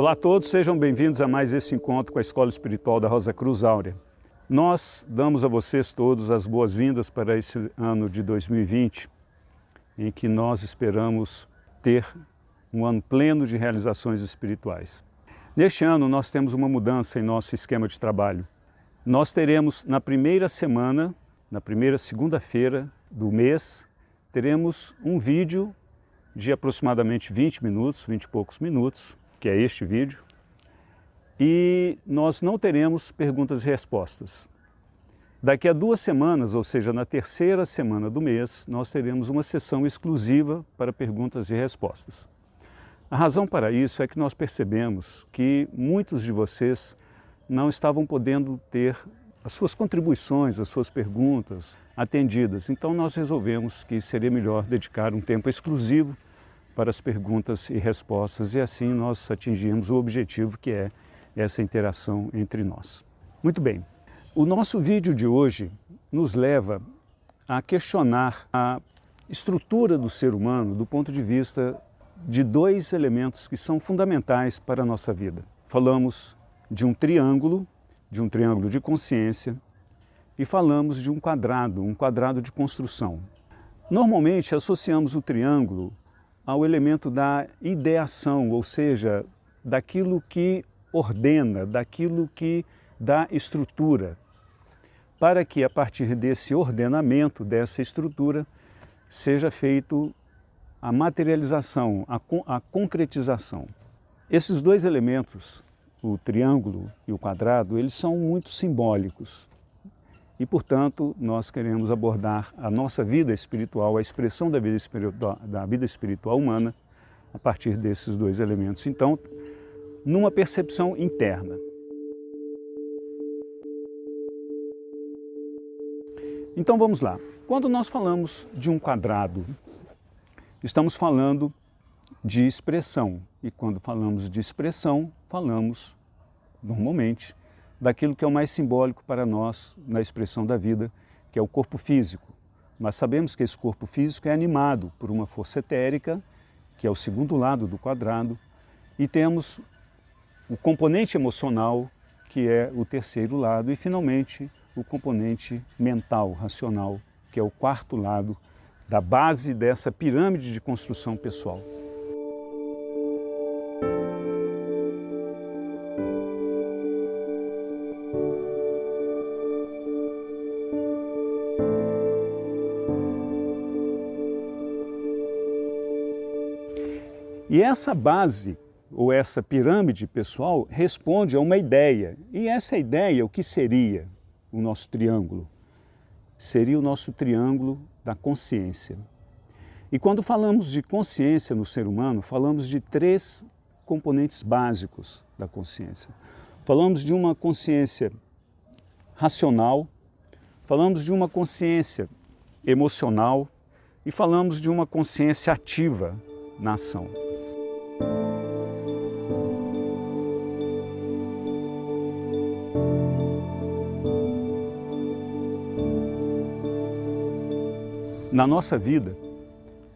Olá a todos, sejam bem-vindos a mais esse encontro com a Escola Espiritual da Rosa Cruz Áurea. Nós damos a vocês todos as boas-vindas para esse ano de 2020, em que nós esperamos ter um ano pleno de realizações espirituais. Neste ano, nós temos uma mudança em nosso esquema de trabalho. Nós teremos na primeira semana, na primeira segunda-feira do mês, teremos um vídeo de aproximadamente 20 minutos, 20 e poucos minutos, que é este vídeo, e nós não teremos perguntas e respostas. Daqui a duas semanas, ou seja, na terceira semana do mês, nós teremos uma sessão exclusiva para perguntas e respostas. A razão para isso é que nós percebemos que muitos de vocês não estavam podendo ter as suas contribuições, as suas perguntas atendidas. Então nós resolvemos que seria melhor dedicar um tempo exclusivo para as perguntas e respostas e assim nós atingirmos o objetivo que é essa interação entre nós. Muito bem, o nosso vídeo de hoje nos leva a questionar a estrutura do ser humano do ponto de vista de dois elementos que são fundamentais para a nossa vida. Falamos de um triângulo, de um triângulo de consciência, e falamos de um quadrado, um quadrado de construção. Normalmente associamos o triângulo ao elemento da ideação, ou seja, daquilo que ordena, daquilo que dá estrutura, para que a partir desse ordenamento, dessa estrutura, seja feito a materialização, a, a concretização. Esses dois elementos, o triângulo e o quadrado, eles são muito simbólicos. E, portanto, nós queremos abordar a nossa vida espiritual, a expressão da vida espiritual, da vida espiritual humana, a partir desses dois elementos. Então, numa percepção interna. Então vamos lá. Quando nós falamos de um quadrado, estamos falando de expressão. E quando falamos de expressão, falamos normalmente daquilo que é o mais simbólico para nós na expressão da vida, que é o corpo físico. Mas sabemos que esse corpo físico é animado por uma força etérica, que é o segundo lado do quadrado, e temos o componente emocional, que é o terceiro lado, e finalmente o componente mental, racional, que é o quarto lado da base dessa pirâmide de construção pessoal. E essa base, ou essa pirâmide pessoal, responde a uma ideia. E essa ideia, o que seria o nosso triângulo? Seria o nosso triângulo da consciência. E quando falamos de consciência no ser humano, falamos de três componentes básicos da consciência. Falamos de uma consciência racional, falamos de uma consciência emocional e falamos de uma consciência ativa na ação. Na nossa vida,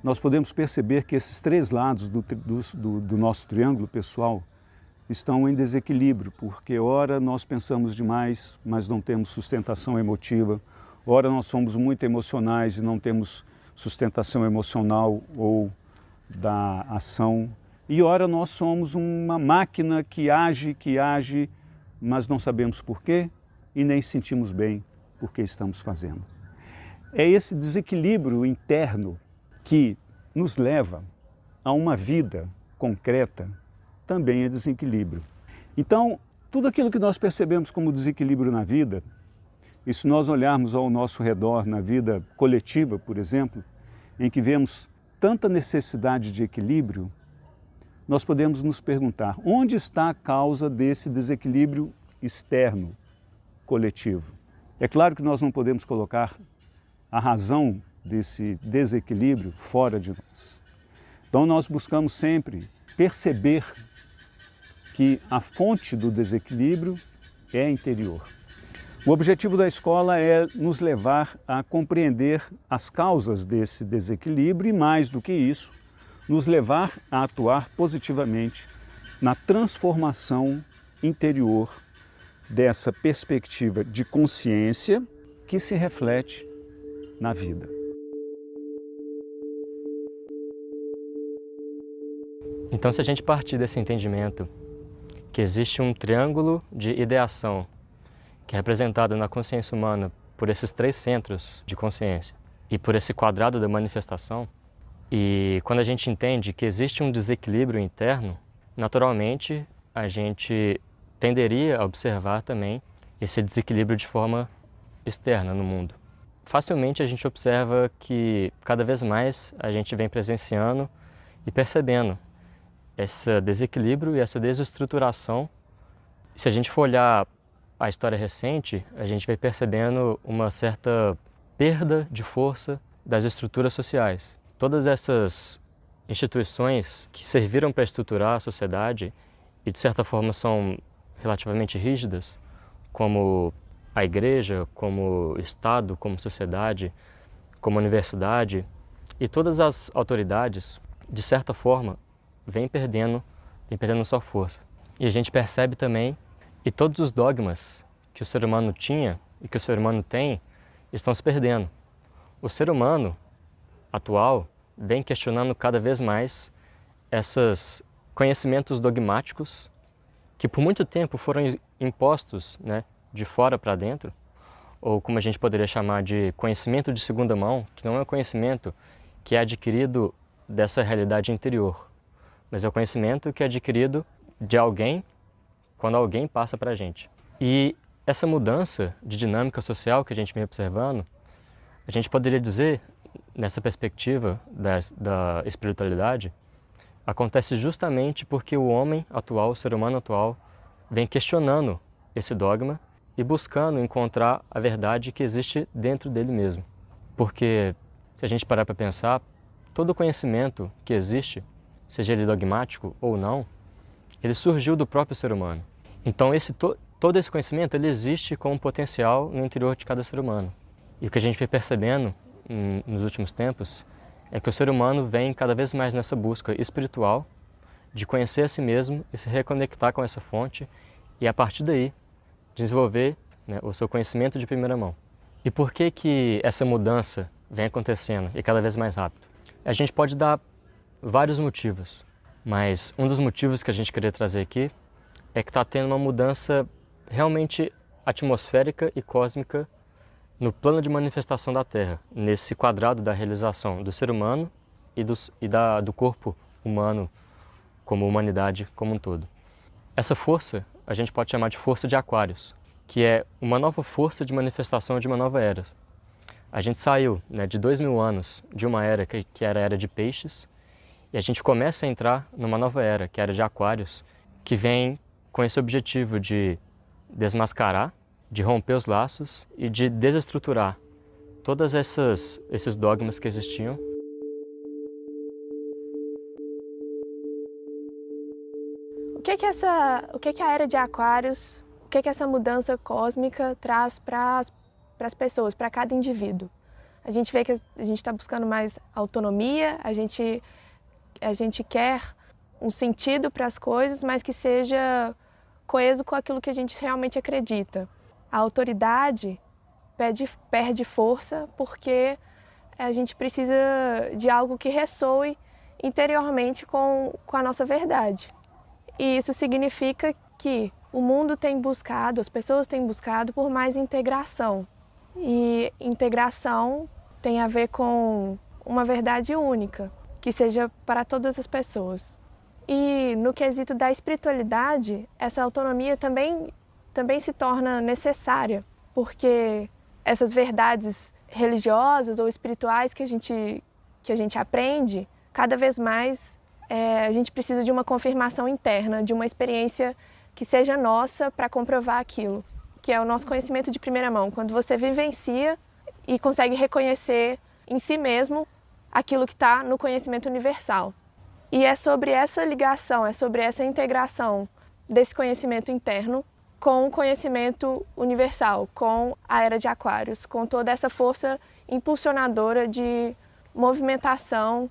nós podemos perceber que esses três lados do, do, do, nosso triângulo pessoal estão em desequilíbrio, porque ora nós pensamos demais, mas não temos sustentação emotiva, ora nós somos muito emocionais e não temos sustentação emocional ou da ação, e ora nós somos uma máquina que age, que age, mas não sabemos porquê e nem sentimos bem porque estamos fazendo. É esse desequilíbrio interno que nos leva a uma vida concreta também é desequilíbrio. Então, tudo aquilo que nós percebemos como desequilíbrio na vida, e se nós olharmos ao nosso redor na vida coletiva, por exemplo, em que vemos tanta necessidade de equilíbrio, nós podemos nos perguntar onde está a causa desse desequilíbrio externo coletivo. É claro que nós não podemos colocar a razão desse desequilíbrio fora de nós. Então nós buscamos sempre perceber que a fonte do desequilíbrio é interior. O objetivo da escola é nos levar a compreender as causas desse desequilíbrio e, mais do que isso, nos levar a atuar positivamente na transformação interior dessa perspectiva de consciência que se reflete na vida. Então, se a gente partir desse entendimento que existe um triângulo de ideação que é representado na consciência humana por esses três centros de consciência e por esse quadrado da manifestação, e quando a gente entende que existe um desequilíbrio interno, naturalmente a gente tenderia a observar também esse desequilíbrio de forma externa no mundo. Facilmente a gente observa que cada vez mais a gente vem presenciando e percebendo esse desequilíbrio e essa desestruturação. Se a gente for olhar a história recente, a gente vai percebendo uma certa perda de força das estruturas sociais. Todas essas instituições que serviram para estruturar a sociedade e de certa forma são relativamente rígidas, como a igreja, como Estado, como sociedade, como universidade, e todas as autoridades, de certa forma, vem perdendo, vem perdendo sua força. E a gente percebe também que todos os dogmas que o ser humano tinha e que o ser humano tem estão se perdendo. O ser humano atual vem questionando cada vez mais esses conhecimentos dogmáticos que por muito tempo foram impostos né, de fora para dentro, ou como a gente poderia chamar de conhecimento de segunda mão, que não é um conhecimento que é adquirido dessa realidade interior, mas é o conhecimento que é adquirido de alguém quando alguém passa para a gente. E essa mudança de dinâmica social que a gente vem observando, a gente poderia dizer, nessa perspectiva da, da espiritualidade, acontece justamente porque o homem atual, o ser humano atual, vem questionando esse dogma e buscando encontrar a verdade que existe dentro dele mesmo. Porque, se a gente parar para pensar, todo conhecimento que existe seja ele dogmático ou não, ele surgiu do próprio ser humano. Então esse to todo esse conhecimento ele existe como potencial no interior de cada ser humano. E o que a gente vem percebendo nos últimos tempos é que o ser humano vem cada vez mais nessa busca espiritual de conhecer a si mesmo e se reconectar com essa fonte e a partir daí desenvolver né, o seu conhecimento de primeira mão. E por que que essa mudança vem acontecendo e cada vez mais rápido? A gente pode dar vários motivos, mas um dos motivos que a gente queria trazer aqui é que está tendo uma mudança realmente atmosférica e cósmica no plano de manifestação da Terra, nesse quadrado da realização do ser humano e, do, e da, do corpo humano como humanidade como um todo. Essa força a gente pode chamar de força de Aquários, que é uma nova força de manifestação de uma nova era. A gente saiu né, de dois mil anos de uma era que, que era a era de peixes e a gente começa a entrar numa nova era, que a era de Aquários, que vem com esse objetivo de desmascarar, de romper os laços e de desestruturar todas essas esses dogmas que existiam. Que que essa, o que que a era de Aquários, o que que essa mudança cósmica traz para as pessoas, para cada indivíduo? A gente vê que a gente está buscando mais autonomia, a gente a gente quer um sentido para as coisas, mas que seja coeso com aquilo que a gente realmente acredita. A autoridade perde, perde força porque a gente precisa de algo que ressoe interiormente com, com a nossa verdade. E isso significa que o mundo tem buscado, as pessoas têm buscado por mais integração. E integração tem a ver com uma verdade única que seja para todas as pessoas. E no quesito da espiritualidade, essa autonomia também, também se torna necessária, porque essas verdades religiosas ou espirituais que a gente, que a gente aprende, cada vez mais é, a gente precisa de uma confirmação interna, de uma experiência que seja nossa para comprovar aquilo, que é o nosso conhecimento de primeira mão. Quando você vivencia e consegue reconhecer em si mesmo aquilo que está no conhecimento universal. E é sobre essa ligação, é sobre essa integração desse conhecimento interno com o conhecimento universal, com a era de Aquários, com toda essa força impulsionadora de movimentação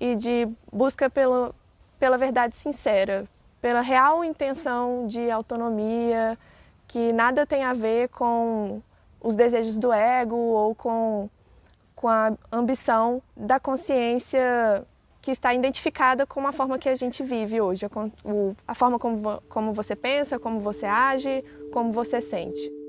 e de busca pelo, pela verdade sincera, pela real intenção de autonomia, que nada tem a ver com os desejos do ego ou com, com a ambição da consciência que está identificada com a forma que a gente vive hoje, a, a forma como, como você pensa, como você age, como você sente.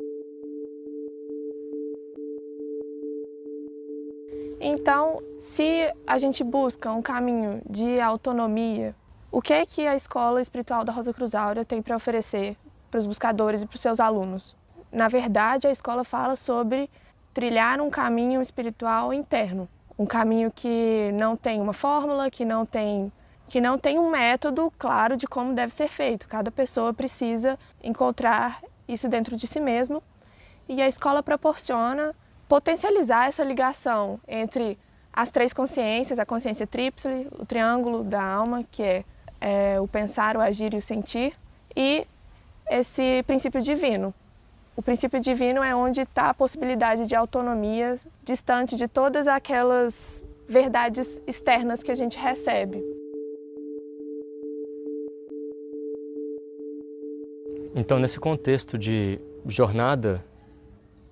Então, se a gente busca um caminho de autonomia, o que é que a escola espiritual da Rosa Cruz Áurea tem para oferecer para os buscadores e para os seus alunos? Na verdade, a escola fala sobre trilhar um caminho espiritual interno, um caminho que não tem uma fórmula, que não tem que não tem um método claro de como deve ser feito. Cada pessoa precisa encontrar isso dentro de si mesmo e a escola proporciona potencializar essa ligação entre as três consciências, a consciência tríplice, o triângulo da alma, que é, é o pensar, o agir e o sentir, e esse princípio divino. O princípio divino é onde está a possibilidade de autonomia distante de todas aquelas verdades externas que a gente recebe. Então, nesse contexto de jornada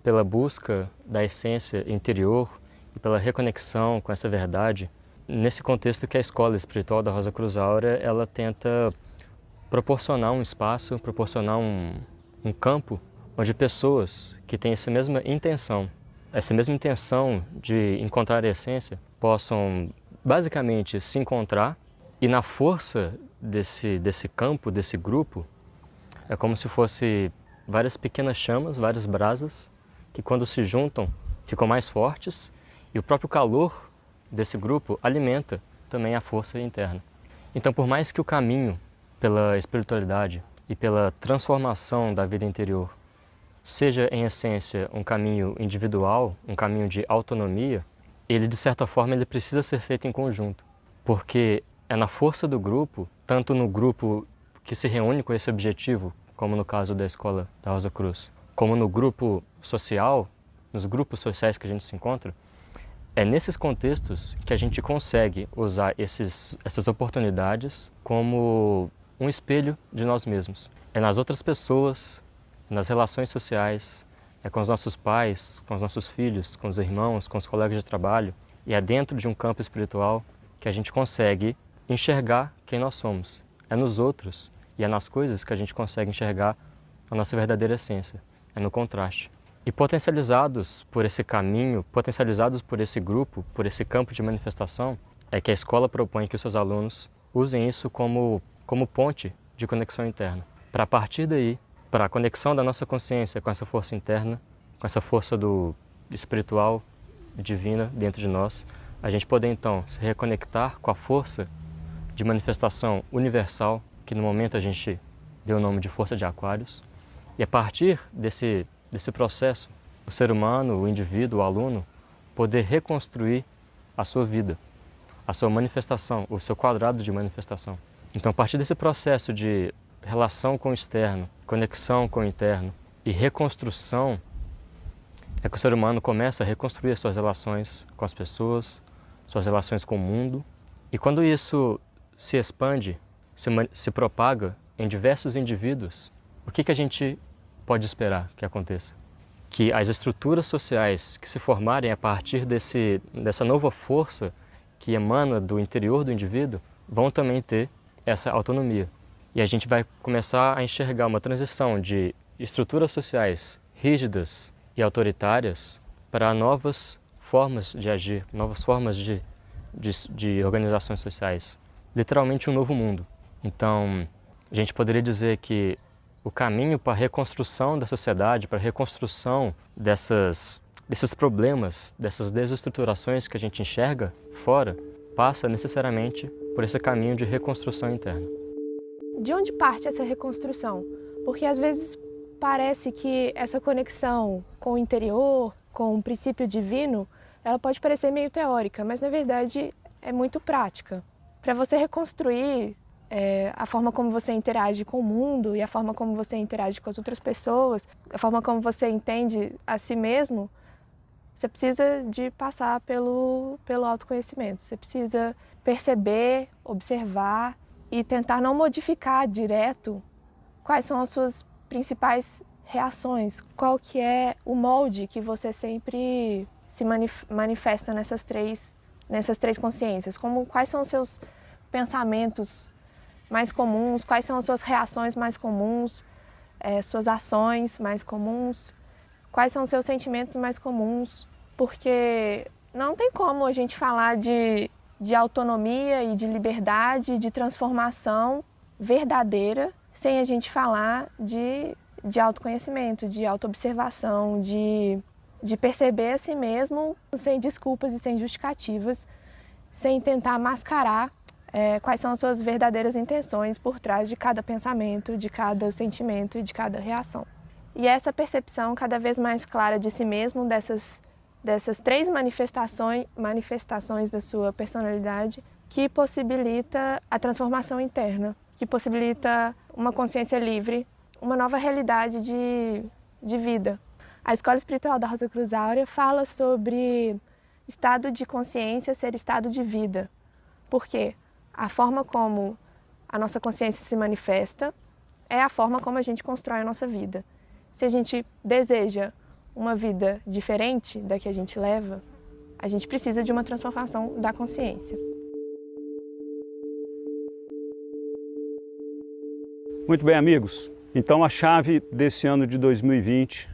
pela busca da essência interior e pela reconexão com essa verdade, nesse contexto que a escola espiritual da Rosa Cruz Áurea, ela tenta proporcionar um espaço, proporcionar um, um campo onde pessoas que têm essa mesma intenção, essa mesma intenção de encontrar a essência, possam basicamente se encontrar e na força desse, desse campo, desse grupo, é como se fosse várias pequenas chamas, várias brasas que quando se juntam ficam mais fortes e o próprio calor desse grupo alimenta também a força interna. Então, por mais que o caminho pela espiritualidade e pela transformação da vida interior seja em essência um caminho individual, um caminho de autonomia, ele de certa forma ele precisa ser feito em conjunto, porque é na força do grupo, tanto no grupo que se reúne com esse objetivo, como no caso da escola da Rosa Cruz, como no grupo social, nos grupos sociais que a gente se encontra, é nesses contextos que a gente consegue usar esses, essas oportunidades como um espelho de nós mesmos. É nas outras pessoas, nas relações sociais, é com os nossos pais, com os nossos filhos, com os irmãos, com os colegas de trabalho, e é dentro de um campo espiritual que a gente consegue enxergar quem nós somos. É nos outros e é nas coisas que a gente consegue enxergar a nossa verdadeira essência é no contraste. E potencializados por esse caminho, potencializados por esse grupo, por esse campo de manifestação, é que a escola propõe que os seus alunos usem isso como, como ponte de conexão interna. Para partir daí, para a conexão da nossa consciência com essa força interna, com essa força do espiritual, divina dentro de nós, a gente poder então se reconectar com a força de manifestação universal, que no momento a gente deu o nome de força de Aquários, e a partir desse, desse processo, o ser humano, o indivíduo, o aluno, poder reconstruir a sua vida, a sua manifestação, o seu quadrado de manifestação. Então, a partir desse processo de relação com o externo, conexão com o interno e reconstrução, é que o ser humano começa a reconstruir as suas relações com as pessoas, suas relações com o mundo. E quando isso se expande, se, se propaga em diversos indivíduos, o que, que a gente pode esperar que aconteça? Que as estruturas sociais que se formarem a partir desse, dessa nova força que emana do interior do indivíduo vão também ter essa autonomia. E a gente vai começar a enxergar uma transição de estruturas sociais rígidas e autoritárias para novas formas de agir, novas formas de, de, de organizações sociais. Literalmente um novo mundo. Então, a gente poderia dizer que o caminho para a reconstrução da sociedade, para a reconstrução dessas, desses problemas, dessas desestruturações que a gente enxerga fora, passa necessariamente por esse caminho de reconstrução interna. De onde parte essa reconstrução? Porque às vezes parece que essa conexão com o interior, com o princípio divino, ela pode parecer meio teórica, mas na verdade é muito prática. Para você reconstruir é, a forma como você interage com o mundo e a forma como você interage com as outras pessoas, a forma como você entende a si mesmo, você precisa de passar pelo, pelo autoconhecimento. Você precisa perceber, observar e tentar não modificar direto quais são as suas principais reações, qual que é o molde que você sempre se manifesta nessas três nessas três consciências, como quais são os seus pensamentos mais comuns, quais são as suas reações mais comuns, é, suas ações mais comuns, quais são os seus sentimentos mais comuns, porque não tem como a gente falar de, de autonomia e de liberdade, de transformação verdadeira, sem a gente falar de, de autoconhecimento, de autoobservação, de, de perceber a si mesmo sem desculpas e sem justificativas, sem tentar mascarar é, quais são as suas verdadeiras intenções por trás de cada pensamento, de cada sentimento e de cada reação. E essa percepção cada vez mais clara de si mesmo, dessas, dessas três manifestações, manifestações da sua personalidade, que possibilita a transformação interna, que possibilita uma consciência livre, uma nova realidade de, de vida. A Escola Espiritual da Rosa Cruz Áurea fala sobre estado de consciência ser estado de vida. Por quê? A forma como a nossa consciência se manifesta é a forma como a gente constrói a nossa vida. Se a gente deseja uma vida diferente da que a gente leva, a gente precisa de uma transformação da consciência. Muito bem, amigos. Então a chave desse ano de 2020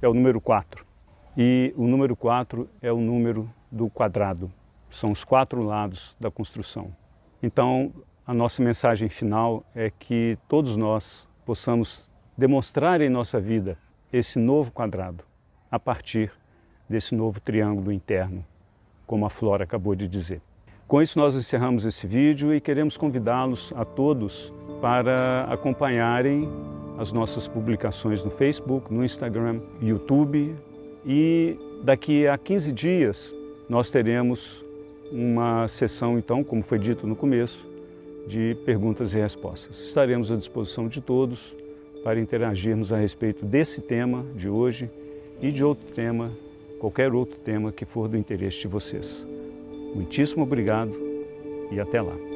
é o número 4. E o número 4 é o número do quadrado. São os quatro lados da construção. Então, a nossa mensagem final é que todos nós possamos demonstrar em nossa vida esse novo quadrado a partir desse novo triângulo interno, como a Flora acabou de dizer. Com isso, nós encerramos esse vídeo e queremos convidá-los a todos para acompanharem as nossas publicações no Facebook, no Instagram, YouTube e daqui a 15 dias nós teremos uma sessão, então, como foi dito no começo, de perguntas e respostas. Estaremos à disposição de todos para interagirmos a respeito desse tema de hoje e de outro tema, qualquer outro tema que for do interesse de vocês. Muitíssimo obrigado e até lá.